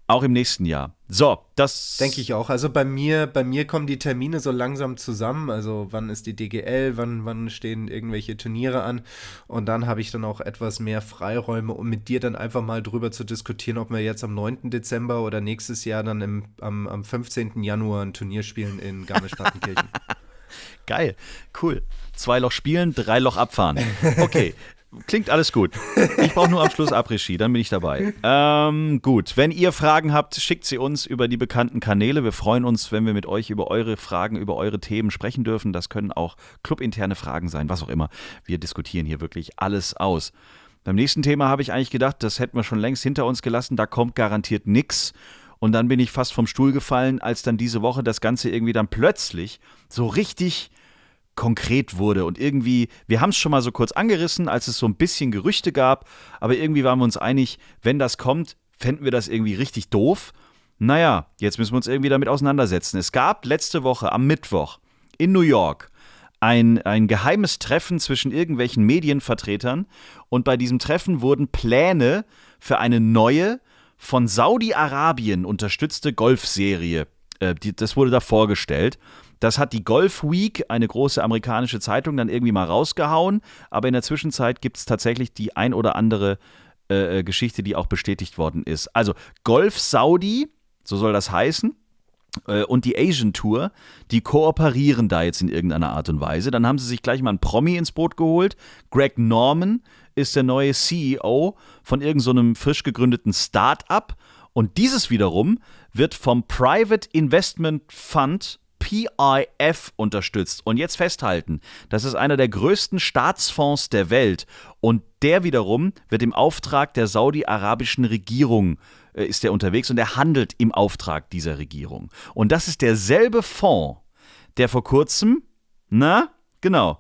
Auch im nächsten Jahr. So, das Denke ich auch. Also bei mir, bei mir kommen die Termine so langsam zusammen. Also wann ist die DGL, wann, wann stehen irgendwelche Turniere an. Und dann habe ich dann auch etwas mehr Freiräume, um mit dir dann einfach mal drüber zu diskutieren, ob wir jetzt am 9. Dezember oder nächstes Jahr dann im, am, am 15. Januar ein Turnier spielen in Garmisch-Partenkirchen. [laughs] Geil, cool. Zwei Loch spielen, drei Loch abfahren. Okay, [laughs] klingt alles gut. Ich brauche nur am Schluss Après-Ski, dann bin ich dabei. Ähm, gut, wenn ihr Fragen habt, schickt sie uns über die bekannten Kanäle. Wir freuen uns, wenn wir mit euch über eure Fragen, über eure Themen sprechen dürfen. Das können auch clubinterne Fragen sein, was auch immer. Wir diskutieren hier wirklich alles aus. Beim nächsten Thema habe ich eigentlich gedacht, das hätten wir schon längst hinter uns gelassen. Da kommt garantiert nichts. Und dann bin ich fast vom Stuhl gefallen, als dann diese Woche das Ganze irgendwie dann plötzlich so richtig konkret wurde und irgendwie, wir haben es schon mal so kurz angerissen, als es so ein bisschen Gerüchte gab, aber irgendwie waren wir uns einig, wenn das kommt, fänden wir das irgendwie richtig doof. Naja, jetzt müssen wir uns irgendwie damit auseinandersetzen. Es gab letzte Woche am Mittwoch in New York ein, ein geheimes Treffen zwischen irgendwelchen Medienvertretern und bei diesem Treffen wurden Pläne für eine neue, von Saudi-Arabien unterstützte Golfserie. Äh, die, das wurde da vorgestellt. Das hat die Golf Week, eine große amerikanische Zeitung, dann irgendwie mal rausgehauen. Aber in der Zwischenzeit gibt es tatsächlich die ein oder andere äh, äh, Geschichte, die auch bestätigt worden ist. Also Golf Saudi, so soll das heißen äh, und die Asian Tour, die kooperieren da jetzt in irgendeiner Art und Weise. Dann haben sie sich gleich mal einen Promi ins Boot geholt. Greg Norman ist der neue CEO von irgendeinem so frisch gegründeten Start-up. Und dieses wiederum wird vom Private Investment Fund PIF unterstützt. Und jetzt festhalten, das ist einer der größten Staatsfonds der Welt. Und der wiederum wird im Auftrag der saudi-arabischen Regierung äh, ist er unterwegs und er handelt im Auftrag dieser Regierung. Und das ist derselbe Fonds, der vor kurzem, na, genau,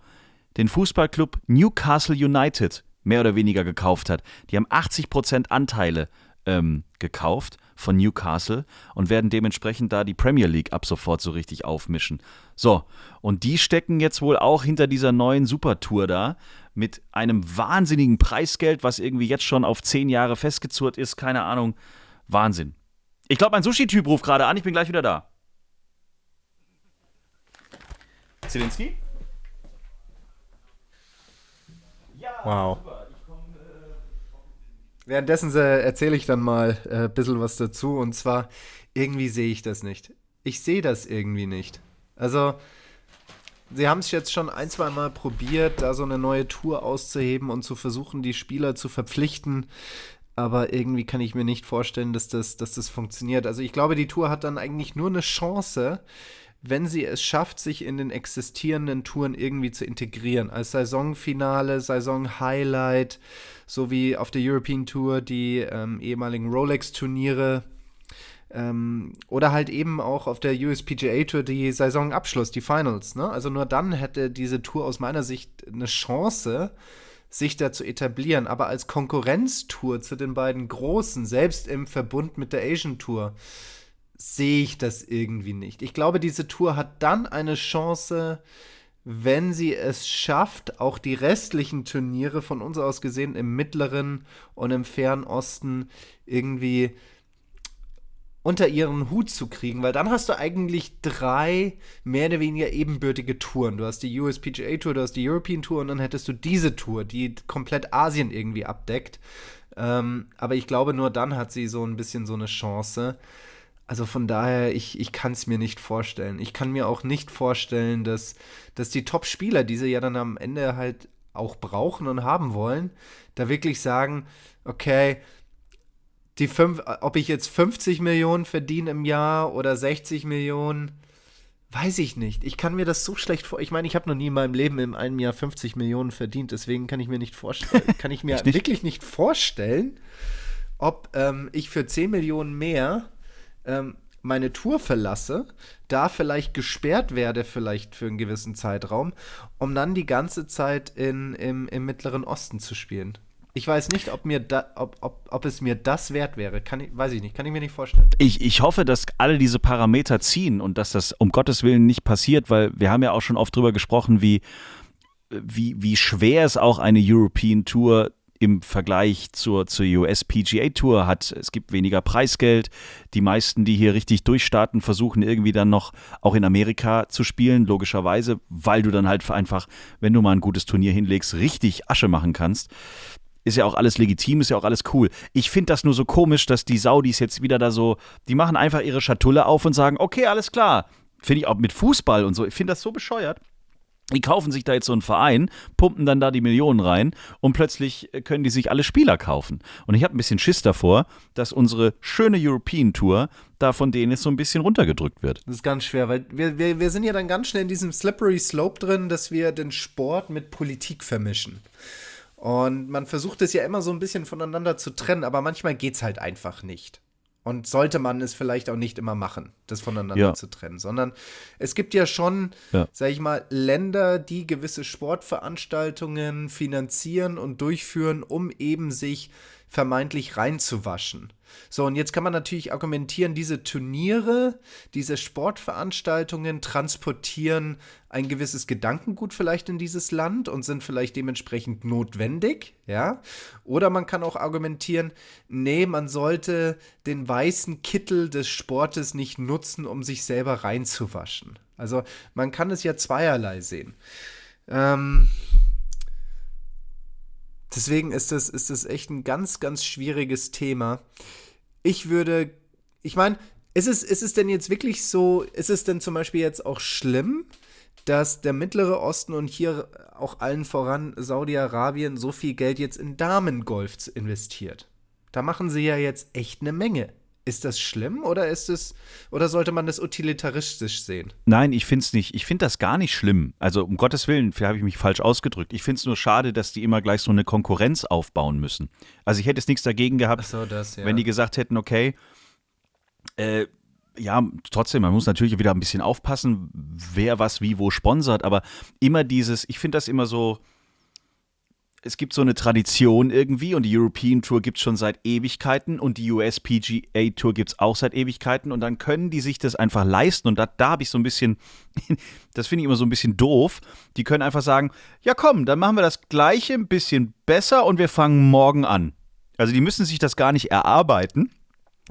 den Fußballclub Newcastle United mehr oder weniger gekauft hat. Die haben 80% Anteile ähm, gekauft von Newcastle und werden dementsprechend da die Premier League ab sofort so richtig aufmischen. So, und die stecken jetzt wohl auch hinter dieser neuen Supertour da mit einem wahnsinnigen Preisgeld, was irgendwie jetzt schon auf zehn Jahre festgezurrt ist. Keine Ahnung. Wahnsinn. Ich glaube, mein Sushi-Typ ruft gerade an. Ich bin gleich wieder da. Zelensky? Wow. Währenddessen äh, erzähle ich dann mal ein äh, bisschen was dazu. Und zwar, irgendwie sehe ich das nicht. Ich sehe das irgendwie nicht. Also, sie haben es jetzt schon ein, zwei Mal probiert, da so eine neue Tour auszuheben und zu versuchen, die Spieler zu verpflichten. Aber irgendwie kann ich mir nicht vorstellen, dass das, dass das funktioniert. Also ich glaube, die Tour hat dann eigentlich nur eine Chance, wenn sie es schafft, sich in den existierenden Touren irgendwie zu integrieren. Als Saisonfinale, Saisonhighlight, so wie auf der European Tour die ähm, ehemaligen Rolex-Turniere. Ähm, oder halt eben auch auf der USPGA Tour die Saisonabschluss, die Finals. Ne? Also nur dann hätte diese Tour aus meiner Sicht eine Chance, sich da zu etablieren. Aber als Konkurrenztour zu den beiden großen, selbst im Verbund mit der Asian Tour, sehe ich das irgendwie nicht. Ich glaube, diese Tour hat dann eine Chance, wenn sie es schafft, auch die restlichen Turniere von uns aus gesehen im mittleren und im fernen Osten irgendwie unter ihren Hut zu kriegen, weil dann hast du eigentlich drei mehr oder weniger ebenbürtige Touren. Du hast die USPGA Tour, du hast die European Tour und dann hättest du diese Tour, die komplett Asien irgendwie abdeckt. Ähm, aber ich glaube, nur dann hat sie so ein bisschen so eine Chance. Also von daher, ich, ich kann es mir nicht vorstellen. Ich kann mir auch nicht vorstellen, dass, dass die Top-Spieler, die sie ja dann am Ende halt auch brauchen und haben wollen, da wirklich sagen, okay, die fünf, ob ich jetzt 50 Millionen verdiene im Jahr oder 60 Millionen, weiß ich nicht. Ich kann mir das so schlecht vor. Ich meine, ich habe noch nie in meinem Leben in einem Jahr 50 Millionen verdient, deswegen kann ich mir nicht vorstellen, kann ich mir [laughs] nicht? wirklich nicht vorstellen, ob ähm, ich für 10 Millionen mehr ähm, meine Tour verlasse, da vielleicht gesperrt werde, vielleicht für einen gewissen Zeitraum, um dann die ganze Zeit in, im, im Mittleren Osten zu spielen. Ich weiß nicht, ob, mir da, ob, ob, ob es mir das wert wäre. Kann ich, weiß ich nicht, kann ich mir nicht vorstellen. Ich, ich hoffe, dass alle diese Parameter ziehen und dass das um Gottes Willen nicht passiert, weil wir haben ja auch schon oft drüber gesprochen, wie, wie, wie schwer es auch eine European Tour im Vergleich zur, zur US PGA Tour hat. Es gibt weniger Preisgeld. Die meisten, die hier richtig durchstarten, versuchen irgendwie dann noch auch in Amerika zu spielen, logischerweise, weil du dann halt einfach, wenn du mal ein gutes Turnier hinlegst, richtig Asche machen kannst. Ist ja auch alles legitim, ist ja auch alles cool. Ich finde das nur so komisch, dass die Saudis jetzt wieder da so, die machen einfach ihre Schatulle auf und sagen, okay, alles klar. Finde ich auch mit Fußball und so, ich finde das so bescheuert. Die kaufen sich da jetzt so einen Verein, pumpen dann da die Millionen rein und plötzlich können die sich alle Spieler kaufen. Und ich habe ein bisschen Schiss davor, dass unsere schöne European Tour da von denen jetzt so ein bisschen runtergedrückt wird. Das ist ganz schwer, weil wir, wir, wir sind ja dann ganz schnell in diesem Slippery Slope drin, dass wir den Sport mit Politik vermischen. Und man versucht es ja immer so ein bisschen voneinander zu trennen, aber manchmal geht es halt einfach nicht. Und sollte man es vielleicht auch nicht immer machen, das voneinander Ja. zu trennen, sondern es gibt ja schon, Ja. sag ich mal, Länder, die gewisse Sportveranstaltungen finanzieren und durchführen, um eben sich vermeintlich reinzuwaschen. So, und jetzt kann man natürlich argumentieren, diese Turniere, diese Sportveranstaltungen transportieren ein gewisses Gedankengut vielleicht in dieses Land und sind vielleicht dementsprechend notwendig, ja? Oder man kann auch argumentieren, nee, man sollte den weißen Kittel des Sportes nicht nutzen, um sich selber reinzuwaschen. Also man kann es ja zweierlei sehen. Ähm, deswegen ist das, ist das echt ein ganz, ganz schwieriges Thema. Ich würde, ich meine, ist es, ist es denn jetzt wirklich so, ist es denn zum Beispiel jetzt auch schlimm, dass der Mittlere Osten und hier auch allen voran Saudi-Arabien so viel Geld jetzt in Damengolf investiert? Da machen sie ja jetzt echt eine Menge. Ist das schlimm oder ist es, oder sollte man das utilitaristisch sehen? Nein, ich finde es nicht. Ich finde das gar nicht schlimm. Also um Gottes Willen, vielleicht habe ich mich falsch ausgedrückt. Ich finde es nur schade, dass die immer gleich so eine Konkurrenz aufbauen müssen. Also ich hätte es nichts dagegen gehabt, so, das, ja. wenn die gesagt hätten, okay, äh, ja, trotzdem, man muss natürlich wieder ein bisschen aufpassen, wer was wie wo sponsert, aber immer dieses, ich finde das immer so, es gibt so eine Tradition irgendwie und die European Tour gibt es schon seit Ewigkeiten und die USPGA Tour gibt es auch seit Ewigkeiten und dann können die sich das einfach leisten und da, da habe ich so ein bisschen, [laughs] das finde ich immer so ein bisschen doof, die können einfach sagen, ja komm, dann machen wir das gleiche ein bisschen besser und wir fangen morgen an. Also die müssen sich das gar nicht erarbeiten,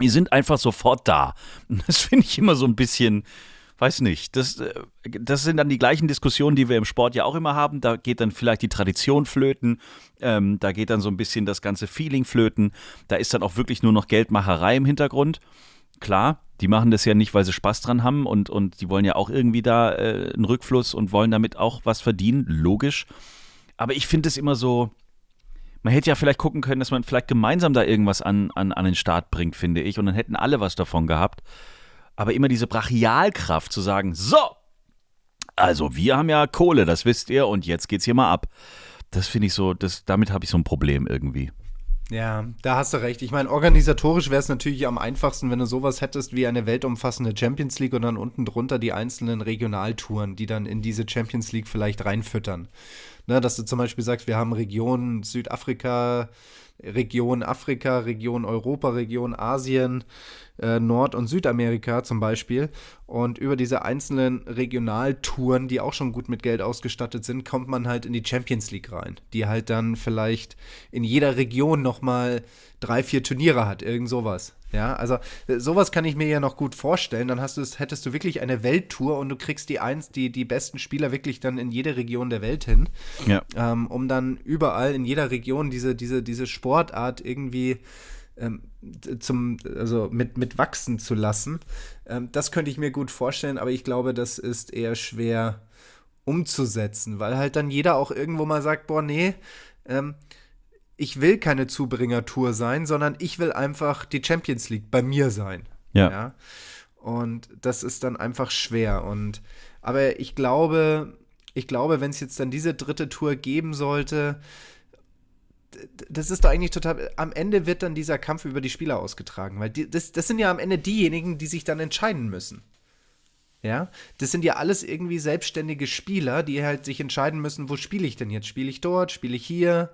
die sind einfach sofort da. [laughs] Das finde ich immer so ein bisschen, weiß nicht, das, äh, das sind dann die gleichen Diskussionen, die wir im Sport ja auch immer haben. Da geht dann vielleicht die Tradition flöten, ähm, da geht dann so ein bisschen das ganze Feeling flöten. Da ist dann auch wirklich nur noch Geldmacherei im Hintergrund. Klar, die machen das ja nicht, weil sie Spaß dran haben und, und die wollen ja auch irgendwie da äh, einen Rückfluss und wollen damit auch was verdienen, logisch. Aber ich finde es immer so, man hätte ja vielleicht gucken können, dass man vielleicht gemeinsam da irgendwas an, an, an den Start bringt, finde ich. Und dann hätten alle was davon gehabt. Aber immer diese Brachialkraft zu sagen, so, also wir haben ja Kohle, das wisst ihr, und jetzt geht's hier mal ab. Das finde ich so, das, damit habe ich so ein Problem irgendwie. Ja, da hast du recht. Ich meine, organisatorisch wäre es natürlich am einfachsten, wenn du sowas hättest wie eine weltumfassende Champions League und dann unten drunter die einzelnen Regionaltouren, die dann in diese Champions League vielleicht reinfüttern. Ne, dass du zum Beispiel sagst, wir haben Region Südafrika, Region Afrika, Region Europa, Region Asien, äh, Nord- und Südamerika zum Beispiel. Und über diese einzelnen Regionaltouren, die auch schon gut mit Geld ausgestattet sind, kommt man halt in die Champions League rein, die halt dann vielleicht in jeder Region nochmal drei, vier Turniere hat, irgend sowas. Ja, also äh, sowas kann ich mir ja noch gut vorstellen. Dann hast du es, hättest du wirklich eine Welttour und du kriegst die eins, die, die besten Spieler wirklich dann in jede Region der Welt hin Ja. ähm, um dann überall in jeder Region diese, diese, diese Sportart irgendwie ähm, zum, also mit, mit wachsen zu lassen. Ähm, das könnte ich mir gut vorstellen, aber ich glaube, das ist eher schwer umzusetzen, weil halt dann jeder auch irgendwo mal sagt, boah, nee, ähm, ich will keine Zubringertour sein, sondern ich will einfach die Champions League bei mir sein. Ja. ja? Und das ist dann einfach schwer. Und aber ich glaube, ich glaube, wenn es jetzt dann diese dritte Tour geben sollte, das ist doch eigentlich total. Am Ende wird dann dieser Kampf über die Spieler ausgetragen, weil die, das, das sind ja am Ende diejenigen, die sich dann entscheiden müssen. Ja, das sind ja alles irgendwie selbstständige Spieler, die halt sich entscheiden müssen, wo spiele ich denn jetzt? Spiele ich dort? Spiele ich hier?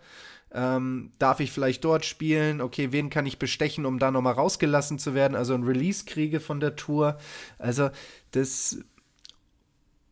Ähm, darf ich vielleicht dort spielen? Okay, wen kann ich bestechen, um da nochmal rausgelassen zu werden? Also ein Release kriege von der Tour. Also das.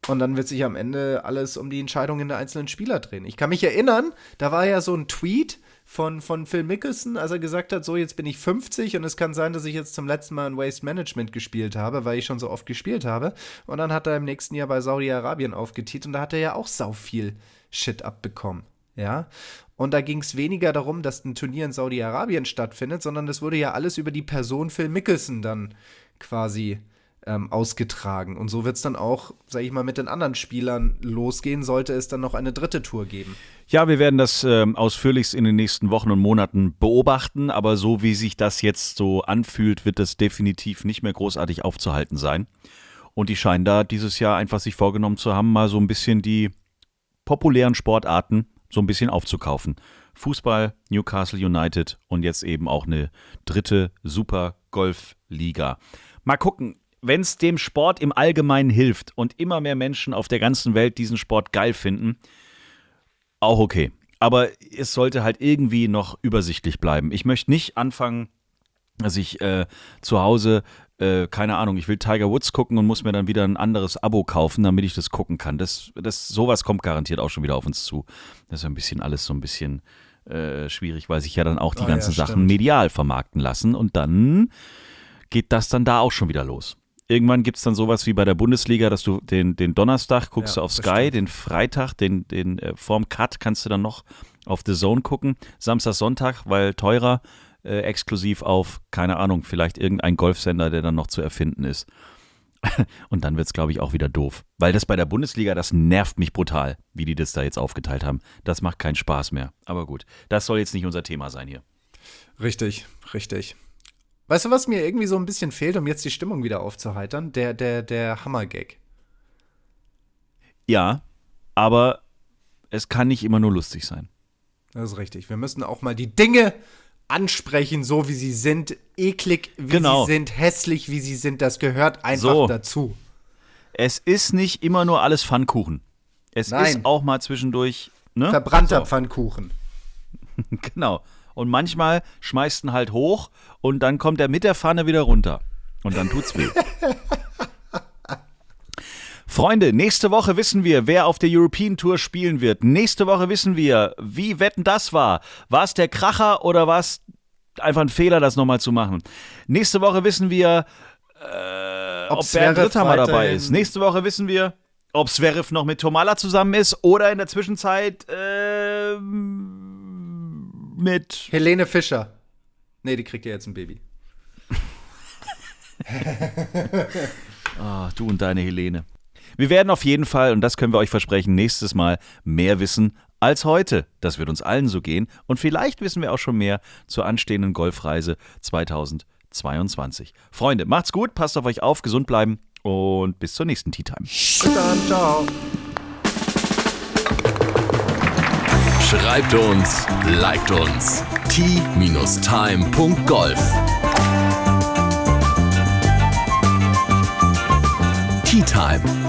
Und dann wird sich am Ende alles um die Entscheidungen der einzelnen Spieler drehen. Ich kann mich erinnern, da war ja so ein Tweet von, von Phil Mickelson, als er gesagt hat, so jetzt bin ich 50 und es kann sein, dass ich jetzt zum letzten Mal in Waste Management gespielt habe, weil ich schon so oft gespielt habe. Und dann hat er im nächsten Jahr bei Saudi-Arabien aufgetit und da hat er ja auch sau viel Shit abbekommen. Ja, und da ging es weniger darum, dass ein Turnier in Saudi-Arabien stattfindet, sondern es wurde ja alles über die Person Phil Mickelson dann quasi ähm, ausgetragen. Und so wird es dann auch, sag ich mal, mit den anderen Spielern losgehen, sollte es dann noch eine dritte Tour geben. Ja, wir werden das ähm, ausführlichst in den nächsten Wochen und Monaten beobachten, aber so wie sich das jetzt so anfühlt, wird das definitiv nicht mehr großartig aufzuhalten sein. Und die scheinen da dieses Jahr einfach sich vorgenommen zu haben, mal so ein bisschen die populären Sportarten so ein bisschen aufzukaufen. Fußball, Newcastle United und jetzt eben auch eine dritte Super Golf-Liga. Mal gucken, wenn es dem Sport im Allgemeinen hilft und immer mehr Menschen auf der ganzen Welt diesen Sport geil finden, auch okay. Aber es sollte halt irgendwie noch übersichtlich bleiben. Ich möchte nicht anfangen, dass ich äh, zu Hause, äh, keine Ahnung, ich will Tiger Woods gucken und muss mir dann wieder ein anderes Abo kaufen, damit ich das gucken kann. Das, das, sowas kommt garantiert auch schon wieder auf uns zu. Das ist ein bisschen alles so ein bisschen äh, schwierig, weil sich ja dann auch die Ah, ganzen ja, Sachen medial vermarkten lassen und dann geht das dann da auch schon wieder los. Irgendwann gibt es dann sowas wie bei der Bundesliga, dass du den, den Donnerstag guckst Ja, du auf Sky, stimmt. den Freitag, den, den äh, vorm Cut kannst du dann noch auf The Zone gucken. Samstag, Sonntag, weil teurer, äh, exklusiv auf, keine Ahnung, vielleicht irgendein Golfsender, der dann noch zu erfinden ist. [laughs] Und dann wird es, glaube ich, auch wieder doof. Weil das bei der Bundesliga, das nervt mich brutal, wie die das da jetzt aufgeteilt haben. Das macht keinen Spaß mehr. Aber gut, das soll jetzt nicht unser Thema sein hier. Richtig, richtig. Weißt du, was mir irgendwie so ein bisschen fehlt, um jetzt die Stimmung wieder aufzuheitern? Der, der, der Hammergag. Ja, aber es kann nicht immer nur lustig sein. Das ist richtig. Wir müssen auch mal die Dinge ansprechen, so wie sie sind. Eklig, wie Genau. sie sind, hässlich, wie sie sind. Das gehört einfach So. dazu. Es ist nicht immer nur alles Pfannkuchen. Es Nein. ist auch mal zwischendurch. Ne? Verbrannter So. Pfannkuchen. [laughs] Genau. Und manchmal schmeißt ihn halt hoch und dann kommt er mit der Pfanne wieder runter. Und dann tut's weh. [laughs] Freunde, nächste Woche wissen wir, wer auf der European Tour spielen wird. Nächste Woche wissen wir, wie wetten das war. War es der Kracher oder war es einfach ein Fehler, das nochmal zu machen? Nächste Woche wissen wir, äh, ob, Bernd Ritthammer dabei ist. Nächste Woche wissen wir, ob Zverev noch mit Tomala zusammen ist oder in der Zwischenzeit ähm, mit Helene Fischer. Nee, die kriegt ja jetzt ein Baby. [laughs] Ah, du und deine Helene. Wir werden auf jeden Fall, und das können wir euch versprechen, nächstes Mal mehr wissen als heute. Das wird uns allen so gehen. Und vielleicht wissen wir auch schon mehr zur anstehenden Golfreise 2022. Freunde, macht's gut, passt auf euch auf, gesund bleiben und bis zur nächsten Tea Time. Bis dann, ciao. Schreibt uns, liked uns. t-time.golf Tea Time,